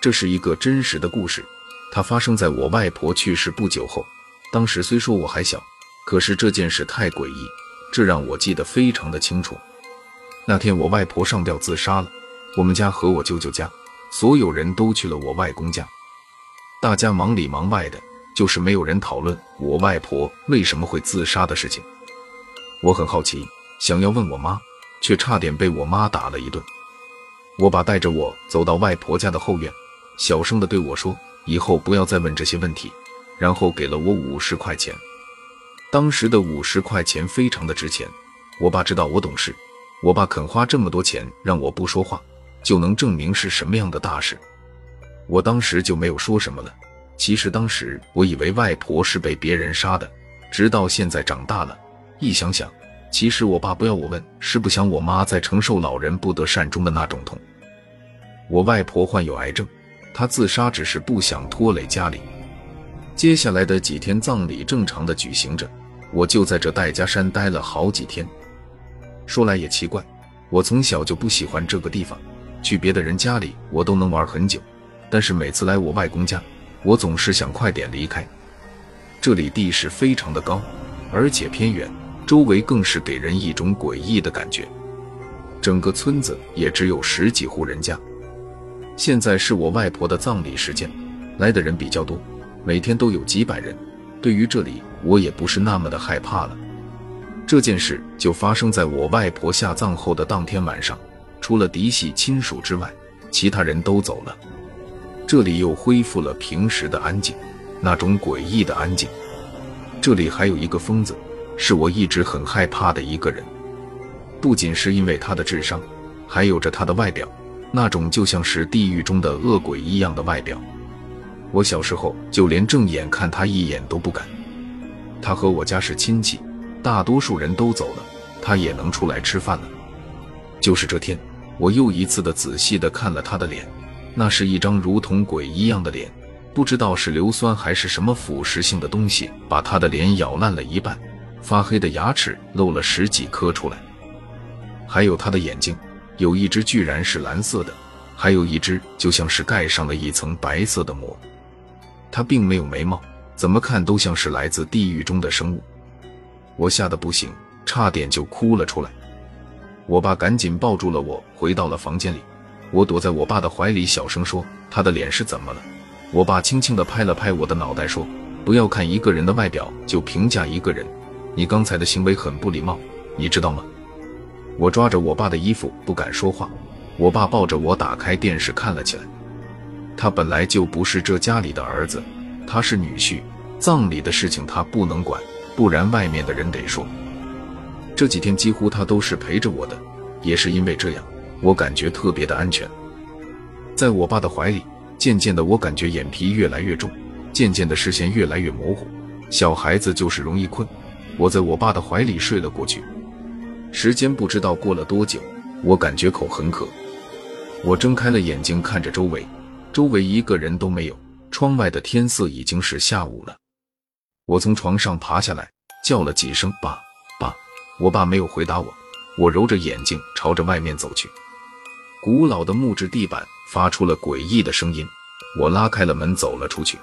这是一个真实的故事，它发生在我外婆去世不久后。当时虽说我还小，可是这件事太诡异，这让我记得非常的清楚。那天我外婆上吊自杀了，我们家和我舅舅家所有人都去了我外公家，大家忙里忙外的，就是没有人讨论我外婆为什么会自杀的事情。我很好奇，想要问我妈，却差点被我妈打了一顿。我爸带着我走到外婆家的后院，小声的对我说：“以后不要再问这些问题。”然后给了我五十块钱。当时的五十块钱非常的值钱。我爸知道我懂事，我爸肯花这么多钱让我不说话，就能证明是什么样的大事。我当时就没有说什么了。其实当时我以为外婆是被别人杀的，直到现在长大了，一想想，其实我爸不要我问，是不想我妈再承受老人不得善终的那种痛。我外婆患有癌症，他自杀只是不想拖累家里。接下来的几天，葬礼正常的举行着，我就在这戴家山待了好几天。说来也奇怪，我从小就不喜欢这个地方，去别的人家里我都能玩很久，但是每次来我外公家，我总是想快点离开。这里地势非常的高，而且偏远，周围更是给人一种诡异的感觉。整个村子也只有十几户人家。现在是我外婆的葬礼时间，来的人比较多，每天都有几百人。对于这里，我也不是那么的害怕了。这件事就发生在我外婆下葬后的当天晚上，除了嫡系亲属之外，其他人都走了，这里又恢复了平时的安静，那种诡异的安静。这里还有一个疯子，是我一直很害怕的一个人，不仅是因为他的智商，还有着他的外表。那种就像是地狱中的恶鬼一样的外表，我小时候就连正眼看他一眼都不敢。他和我家是亲戚，大多数人都走了，他也能出来吃饭了。就是这天，我又一次的仔细的看了他的脸，那是一张如同鬼一样的脸，不知道是硫酸还是什么腐蚀性的东西把他的脸咬烂了一半，发黑的牙齿露了十几颗出来，还有他的眼睛。有一只居然是蓝色的，还有一只就像是盖上了一层白色的膜。它并没有眉毛，怎么看都像是来自地狱中的生物。我吓得不行，差点就哭了出来。我爸赶紧抱住了我，回到了房间里。我躲在我爸的怀里，小声说：“他的脸是怎么了？”我爸轻轻地拍了拍我的脑袋，说：“不要看一个人的外表就评价一个人，你刚才的行为很不礼貌，你知道吗？”我抓着我爸的衣服，不敢说话。我爸抱着我打开电视看了起来。他本来就不是这家里的儿子，他是女婿，葬礼的事情他不能管，不然外面的人得说。这几天几乎他都是陪着我的，也是因为这样，我感觉特别的安全。在我爸的怀里，渐渐的我感觉眼皮越来越重，渐渐的视线越来越模糊。小孩子就是容易困，我在我爸的怀里睡了过去。时间不知道过了多久，我感觉口很渴。我睁开了眼睛，看着周围，周围一个人都没有。窗外的天色已经是下午了。我从床上爬下来，叫了几声“爸，爸”。我爸没有回答我。我揉着眼睛朝着外面走去。古老的木质地板发出了诡异的声音。我拉开了门，走了出去。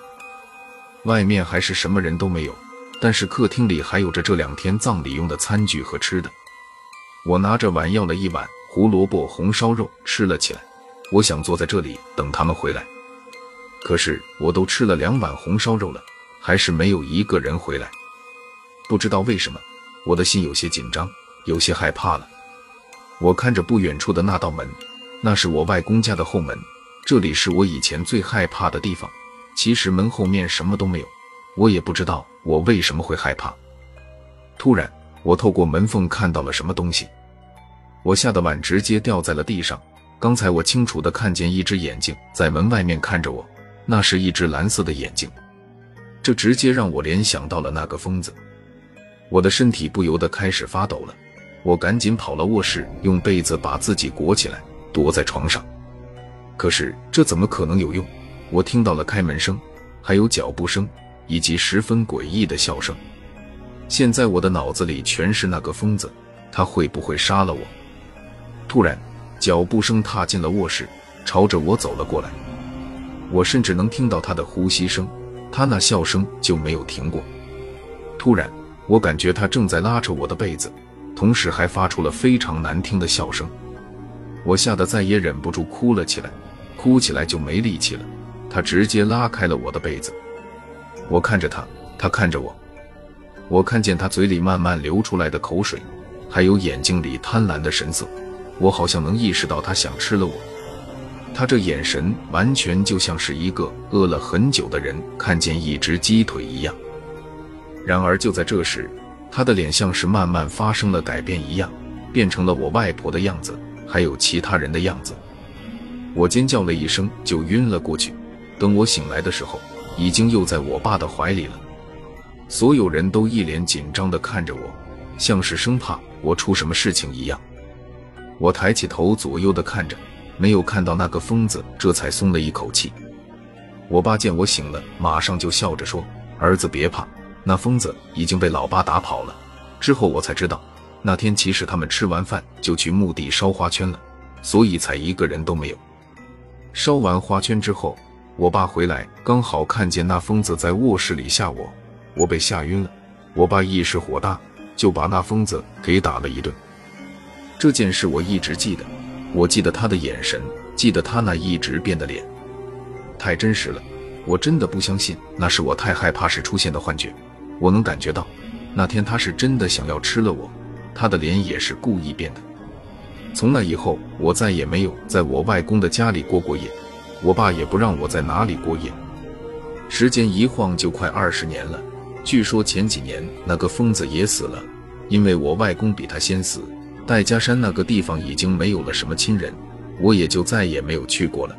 外面还是什么人都没有，但是客厅里还有着这两天葬礼用的餐具和吃的。我拿着碗要了一碗胡萝卜红烧肉吃了起来。我想坐在这里等他们回来，可是我都吃了两碗红烧肉了，还是没有一个人回来。不知道为什么，我的心有些紧张，有些害怕了。我看着不远处的那道门，那是我外公家的后门，这里是我以前最害怕的地方。其实门后面什么都没有，我也不知道我为什么会害怕。突然。我透过门缝看到了什么东西，我吓得碗直接掉在了地上。刚才我清楚的看见一只眼睛在门外面看着我，那是一只蓝色的眼睛，这直接让我联想到了那个疯子。我的身体不由得开始发抖了，我赶紧跑了卧室，用被子把自己裹起来，躲在床上。可是这怎么可能有用？我听到了开门声，还有脚步声，以及十分诡异的笑声。现在我的脑子里全是那个疯子，他会不会杀了我？突然，脚步声踏进了卧室，朝着我走了过来。我甚至能听到他的呼吸声，他那笑声就没有停过。突然，我感觉他正在拉扯我的被子，同时还发出了非常难听的笑声。我吓得再也忍不住哭了起来，哭起来就没力气了。他直接拉开了我的被子，我看着他，他看着我，我看见他嘴里慢慢流出来的口水，还有眼睛里贪婪的神色，我好像能意识到他想吃了我。他这眼神完全就像是一个饿了很久的人看见一只鸡腿一样。然而就在这时，他的脸像是慢慢发生了改变一样，变成了我外婆的样子，还有其他人的样子。我尖叫了一声，就晕了过去。等我醒来的时候，已经又在我爸的怀里了。所有人都一脸紧张地看着我，像是生怕我出什么事情一样。我抬起头，左右地看着。没有看到那个疯子，这才松了一口气。我爸见我醒了，马上就笑着说：“儿子别怕，那疯子已经被老爸打跑了。”之后我才知道，那天其实他们吃完饭就去墓地烧花圈了，所以才一个人都没有。烧完花圈之后，我爸回来刚好看见那疯子在卧室里吓我，我被吓晕了。我爸一时火大，就把那疯子给打了一顿。这件事我一直记得。我记得他的眼神，记得他那一直变的脸，太真实了。我真的不相信那是我太害怕时出现的幻觉。我能感觉到，那天他是真的想要吃了我，他的脸也是故意变的。从那以后，我再也没有在我外公的家里过过夜，我爸也不让我在哪里过夜。时间一晃就快二十年了。据说前几年那个疯子也死了，因为我外公比他先死。戴家山那个地方已经没有了什么亲人，我也就再也没有去过了。